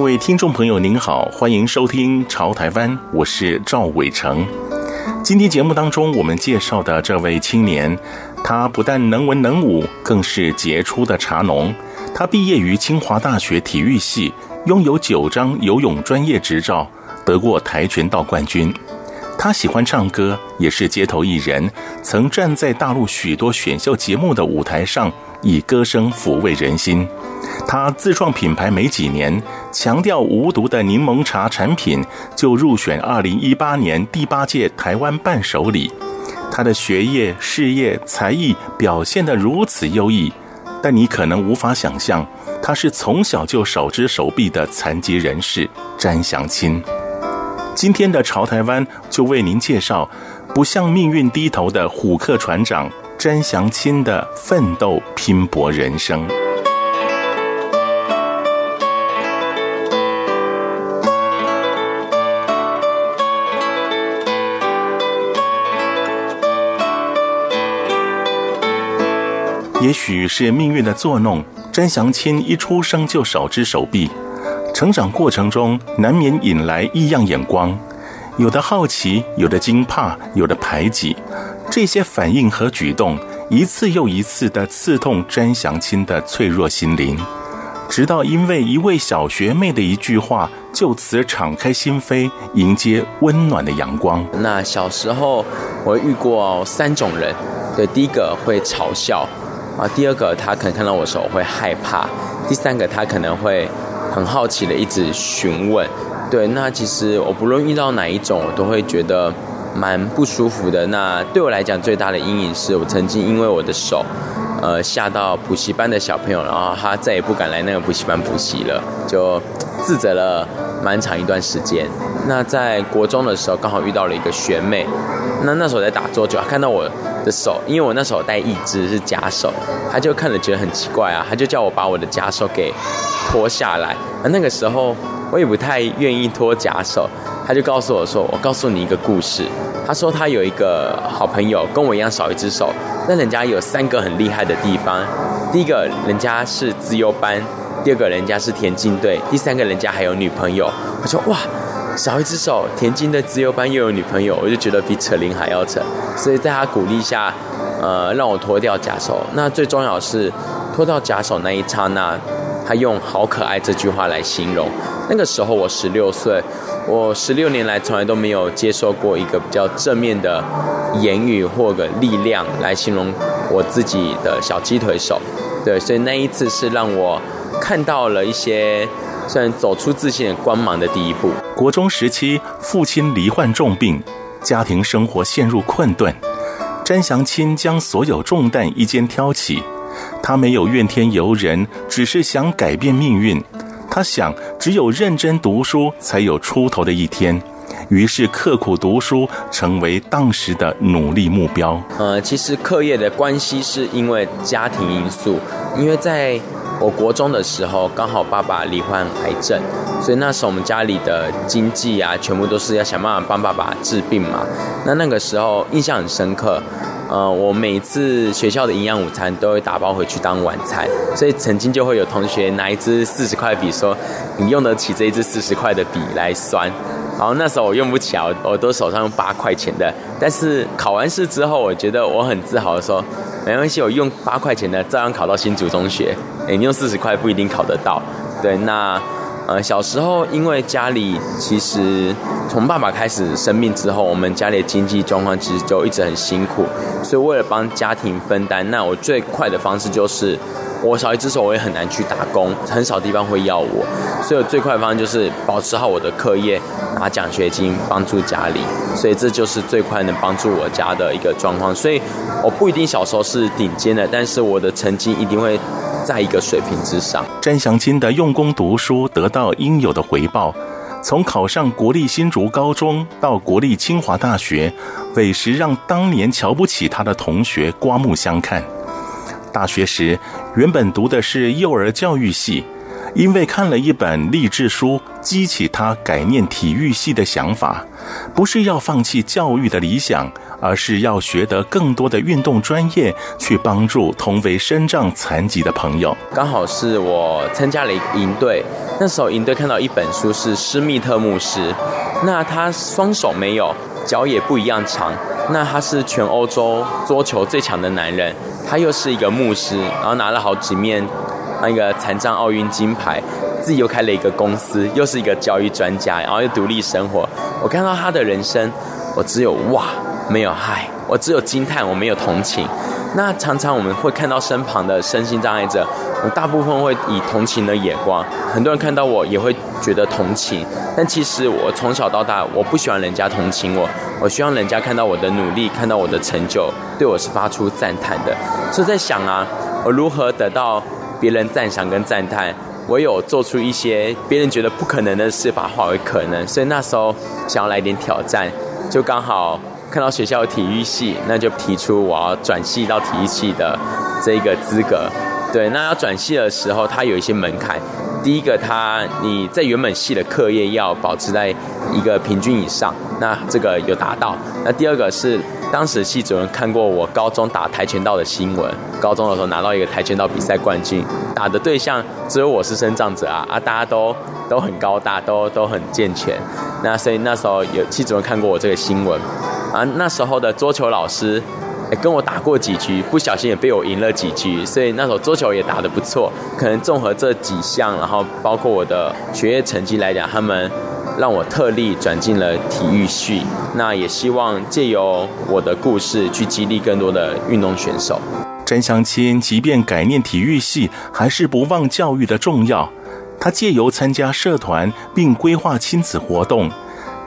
各位听众朋友，您好，欢迎收听《潮台湾》，我是赵伟成。今天节目当中，我们介绍的这位青年，他不但能文能武，更是杰出的茶农。他毕业于清华大学体育系，拥有九张游泳专业执照，得过跆拳道冠军。他喜欢唱歌，也是街头艺人，曾站在大陆许多选秀节目的舞台上，以歌声抚慰人心。他自创品牌没几年，强调无毒的柠檬茶产品，就入选二零一八年第八届台湾伴手礼。他的学业、事业、才艺表现得如此优异，但你可能无法想象，他是从小就手肢手臂的残疾人士詹祥青。今天的潮台湾就为您介绍不向命运低头的虎克船长詹祥青的奋斗拼搏人生。也许是命运的作弄，詹祥青一出生就少只手臂，成长过程中难免引来异样眼光，有的好奇，有的惊怕，有的排挤，这些反应和举动一次又一次的刺痛詹祥青的脆弱心灵，直到因为一位小学妹的一句话，就此敞开心扉，迎接温暖的阳光。那小时候我遇过三种人，对，第一个会嘲笑。啊，第二个他可能看到我的时候会害怕，第三个他可能会很好奇的一直询问，对，那其实我不论遇到哪一种，我都会觉得蛮不舒服的。那对我来讲最大的阴影是我曾经因为我的手，呃，吓到补习班的小朋友，然后他再也不敢来那个补习班补习了，就自责了蛮长一段时间。那在国中的时候，刚好遇到了一个学妹，那那时候在打桌球，看到我的手，因为我那时候戴一只是假手，他就看了觉得很奇怪啊，他就叫我把我的假手给脱下来。那那个时候我也不太愿意脱假手，他就告诉我说：“我告诉你一个故事。”他说他有一个好朋友跟我一样少一只手，但人家有三个很厉害的地方。第一个人家是资优班，第二个人家是田径队，第三个人家还有女朋友。我说：“哇！”少一只手，田径的自由班又有女朋友，我就觉得比扯铃还要扯。所以在他鼓励下，呃，让我脱掉假手。那最重要是脱掉假手那一刹那，他用“好可爱”这句话来形容。那个时候我十六岁，我十六年来从来都没有接受过一个比较正面的言语或者力量来形容我自己的小鸡腿手。对，所以那一次是让我看到了一些。算走出自信光芒的第一步。国中时期，父亲罹患重病，家庭生活陷入困顿。詹祥青将所有重担一肩挑起，他没有怨天尤人，只是想改变命运。他想，只有认真读书，才有出头的一天。于是，刻苦读书成为当时的努力目标。呃，其实课业的关系是因为家庭因素，因为在。我国中的时候，刚好爸爸罹患癌症，所以那时候我们家里的经济啊，全部都是要想办法帮爸爸治病嘛。那那个时候印象很深刻，呃，我每次学校的营养午餐都会打包回去当晚餐，所以曾经就会有同学拿一支四十块笔说：“你用得起这一支四十块的笔来算。”然后那时候我用不起啊，我都手上用八块钱的。但是考完试之后，我觉得我很自豪的说。没关系，我用八块钱的照样考到新竹中学。诶，你用四十块不一定考得到。对，那呃小时候因为家里其实从爸爸开始生病之后，我们家里的经济状况其实就一直很辛苦，所以为了帮家庭分担，那我最快的方式就是我少一只手，我也很难去打工，很少地方会要我，所以我最快的方式就是保持好我的课业，拿奖学金帮助家里，所以这就是最快能帮助我家的一个状况。所以我不一定小时候是顶尖的，但是我的成绩一定会在一个水平之上。詹祥金的用功读书得到应有的回报，从考上国立新竹高中到国立清华大学，委实让当年瞧不起他的同学刮目相看。大学时，原本读的是幼儿教育系，因为看了一本励志书，激起他改念体育系的想法。不是要放弃教育的理想，而是要学得更多的运动专业，去帮助同为身障残疾的朋友。刚好是我参加了一个营队，那时候营队看到一本书是施密特牧师，那他双手没有，脚也不一样长，那他是全欧洲桌球最强的男人。他又是一个牧师，然后拿了好几面那个残障奥运金牌，自己又开了一个公司，又是一个教育专家，然后又独立生活。我看到他的人生，我只有哇，没有嗨，我只有惊叹，我没有同情。那常常我们会看到身旁的身心障碍者，我大部分会以同情的眼光，很多人看到我也会觉得同情，但其实我从小到大，我不喜欢人家同情我，我希望人家看到我的努力，看到我的成就，对我是发出赞叹的。所以在想啊，我如何得到别人赞赏跟赞叹？我有做出一些别人觉得不可能的事，把它化为可能。所以那时候想要来点挑战，就刚好。看到学校有体育系，那就提出我要转系到体育系的这一个资格。对，那要转系的时候，它有一些门槛。第一个，它你在原本系的课业要保持在一个平均以上，那这个有达到。那第二个是，当时系主任看过我高中打跆拳道的新闻，高中的时候拿到一个跆拳道比赛冠军，打的对象只有我是身障者啊啊，大家都都很高大，都都很健全。那所以那时候有系主任看过我这个新闻。啊，那时候的桌球老师，跟我打过几局，不小心也被我赢了几局，所以那时候桌球也打得不错。可能综合这几项，然后包括我的学业成绩来讲，他们让我特例转进了体育系。那也希望借由我的故事去激励更多的运动选手。詹祥钦即便改念体育系，还是不忘教育的重要。他借由参加社团，并规划亲子活动。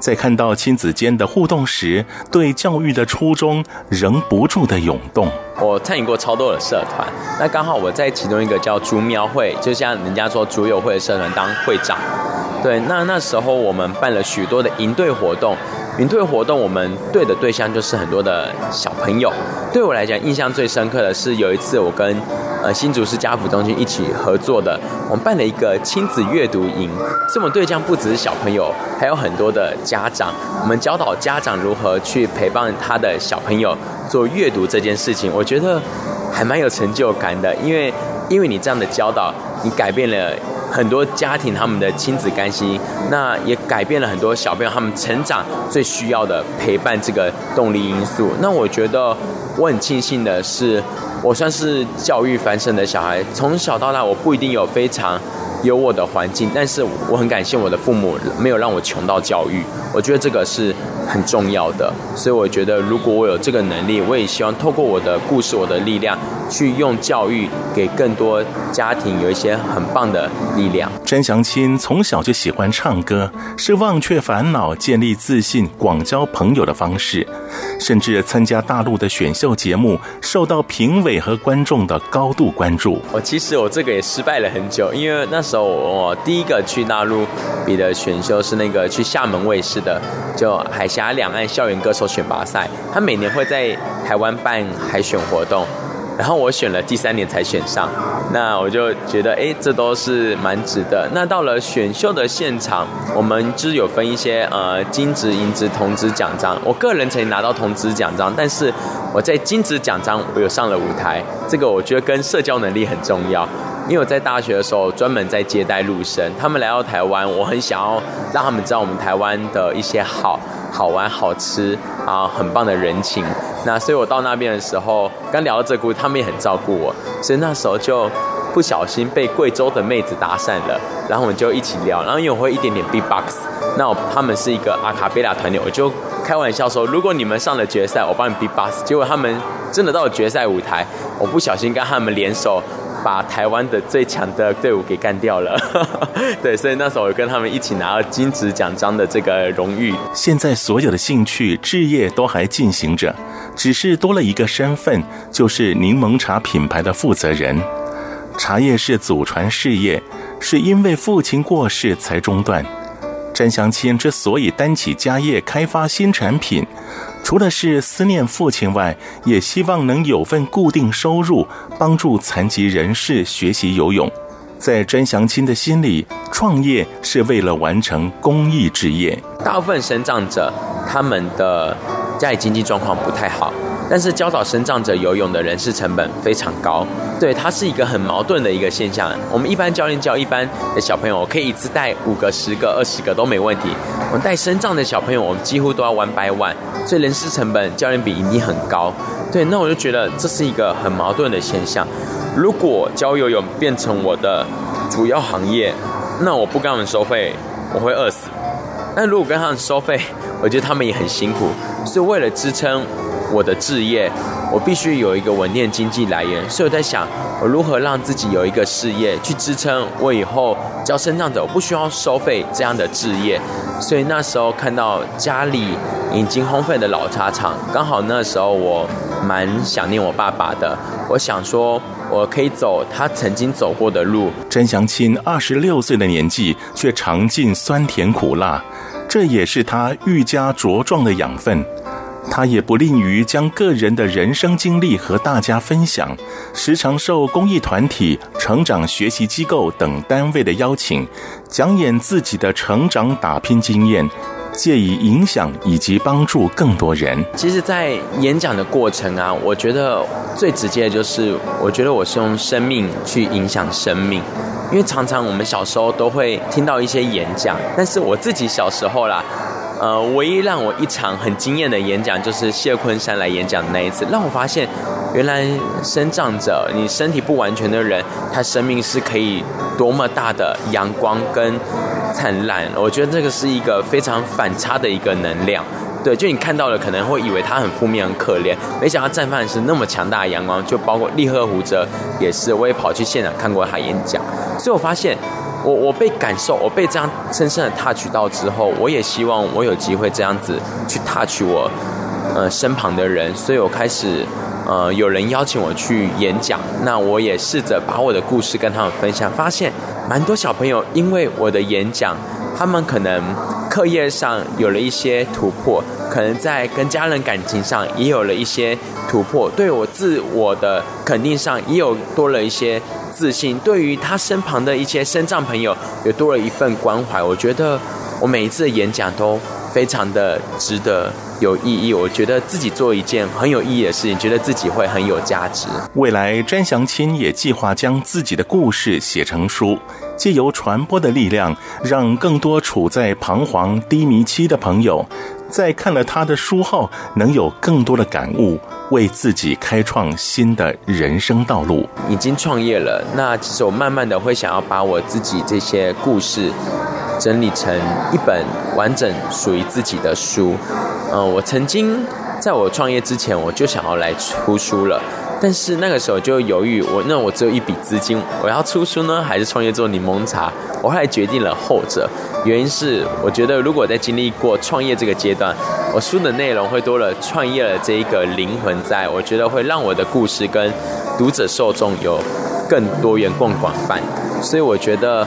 在看到亲子间的互动时，对教育的初衷仍不住的涌动。我参与过超多的社团，那刚好我在其中一个叫竹苗会，就像人家说竹友会的社团当会长。对，那那时候我们办了许多的营队活动。营队活动，我们对的对象就是很多的小朋友。对我来讲，印象最深刻的是有一次我跟呃新竹市家福中心一起合作的，我们办了一个亲子阅读营。这么对象不只是小朋友，还有很多的家长。我们教导家长如何去陪伴他的小朋友做阅读这件事情，我觉得还蛮有成就感的，因为因为你这样的教导，你改变了。很多家庭他们的亲子关系，那也改变了很多小朋友他们成长最需要的陪伴这个动力因素。那我觉得我很庆幸的是，我算是教育繁盛的小孩，从小到大我不一定有非常优渥的环境，但是我很感谢我的父母没有让我穷到教育。我觉得这个是很重要的，所以我觉得如果我有这个能力，我也希望透过我的故事、我的力量。去用教育给更多家庭有一些很棒的力量。詹祥钦从小就喜欢唱歌，是忘却烦恼、建立自信、广交朋友的方式。甚至参加大陆的选秀节目，受到评委和观众的高度关注。我其实我这个也失败了很久，因为那时候我第一个去大陆比的选秀是那个去厦门卫视的，就海峡两岸校园歌手选拔赛。他每年会在台湾办海选活动。然后我选了第三年才选上，那我就觉得，哎，这都是蛮值得。那到了选秀的现场，我们就是有分一些呃金质、银质、铜质奖章。我个人曾经拿到铜质奖章，但是我在金质奖章我有上了舞台。这个我觉得跟社交能力很重要，因为我在大学的时候专门在接待陆生，他们来到台湾，我很想要让他们知道我们台湾的一些好。好玩、好吃啊，很棒的人情。那所以我到那边的时候，刚聊到这个故事，他们也很照顾我。所以那时候就不小心被贵州的妹子搭讪了，然后我们就一起聊。然后因为我会一点点 beatbox，那我他们是一个阿卡贝拉团体，我就开玩笑说，如果你们上了决赛，我帮你 beatbox。结果他们真的到了决赛舞台，我不小心跟他们联手。把台湾的最强的队伍给干掉了。对，所以那时候我跟他们一起拿了金质奖章的这个荣誉。现在所有的兴趣、置业都还进行着，只是多了一个身份，就是柠檬茶品牌的负责人。茶叶是祖传事业，是因为父亲过世才中断。詹祥钦之所以担起家业，开发新产品，除了是思念父亲外，也希望能有份固定收入，帮助残疾人士学习游泳。在詹祥清的心里，创业是为了完成公益职业。大部分生长者，他们的家里经济状况不太好。但是教导身障者游泳的人事成本非常高，对，它是一个很矛盾的一个现象。我们一般教练教一般的小朋友，可以一次带五个、十个、二十个都没问题。我们带身障的小朋友，我们几乎都要 one by one，所以人事成本教练比一定很高。对，那我就觉得这是一个很矛盾的现象。如果教游泳变成我的主要行业，那我不跟他们收费，我会饿死。但如果跟他们收费，我觉得他们也很辛苦，所以为了支撑。我的置业，我必须有一个稳定经济来源，所以我在想，我如何让自己有一个事业去支撑我以后教身障者，我不需要收费这样的置业。所以那时候看到家里已经荒废的老茶厂，刚好那时候我蛮想念我爸爸的，我想说我可以走他曾经走过的路。詹祥钦二十六岁的年纪，却尝尽酸甜苦辣，这也是他愈加茁壮的养分。他也不吝于将个人的人生经历和大家分享，时常受公益团体、成长学习机构等单位的邀请，讲演自己的成长打拼经验，借以影响以及帮助更多人。其实，在演讲的过程啊，我觉得最直接的就是，我觉得我是用生命去影响生命，因为常常我们小时候都会听到一些演讲，但是我自己小时候啦。呃，唯一让我一场很惊艳的演讲，就是谢坤山来演讲那一次，让我发现，原来生长者，你身体不完全的人，他生命是可以多么大的阳光跟灿烂。我觉得这个是一个非常反差的一个能量。对，就你看到了，可能会以为他很负面、很可怜，没想到绽放的是那么强大的阳光。就包括立贺胡哲也是，我也跑去现场看过他演讲，所以我发现。我我被感受，我被这样深深的 touch 到之后，我也希望我有机会这样子去 touch 我呃身旁的人，所以我开始呃有人邀请我去演讲，那我也试着把我的故事跟他们分享，发现蛮多小朋友因为我的演讲，他们可能课业上有了一些突破，可能在跟家人感情上也有了一些突破，对我自我的肯定上也有多了一些。自信，对于他身旁的一些身障朋友，也多了一份关怀。我觉得我每一次的演讲都非常的值得、有意义。我觉得自己做一件很有意义的事情，觉得自己会很有价值。未来，詹祥钦也计划将自己的故事写成书，借由传播的力量，让更多处在彷徨低迷期的朋友，在看了他的书后，能有更多的感悟。为自己开创新的人生道路。已经创业了，那其实我慢慢的会想要把我自己这些故事整理成一本完整属于自己的书。嗯，我曾经在我创业之前，我就想要来出书了。但是那个时候就犹豫，我那我只有一笔资金，我要出书呢，还是创业做柠檬茶？我后来决定了后者，原因是我觉得如果在经历过创业这个阶段，我书的内容会多了创业的这一个灵魂在，我觉得会让我的故事跟读者受众有更多元、更广泛，所以我觉得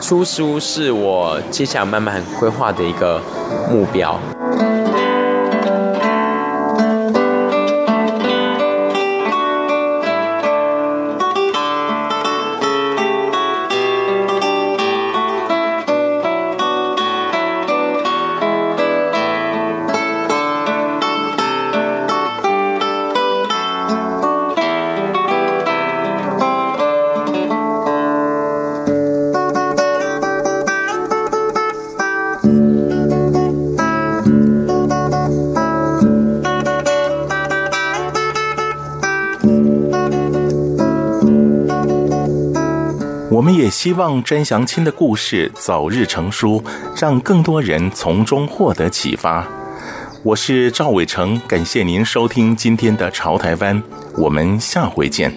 出书是我接下来慢慢规划的一个目标。我们也希望詹祥钦的故事早日成书，让更多人从中获得启发。我是赵伟成，感谢您收听今天的《潮台湾》，我们下回见。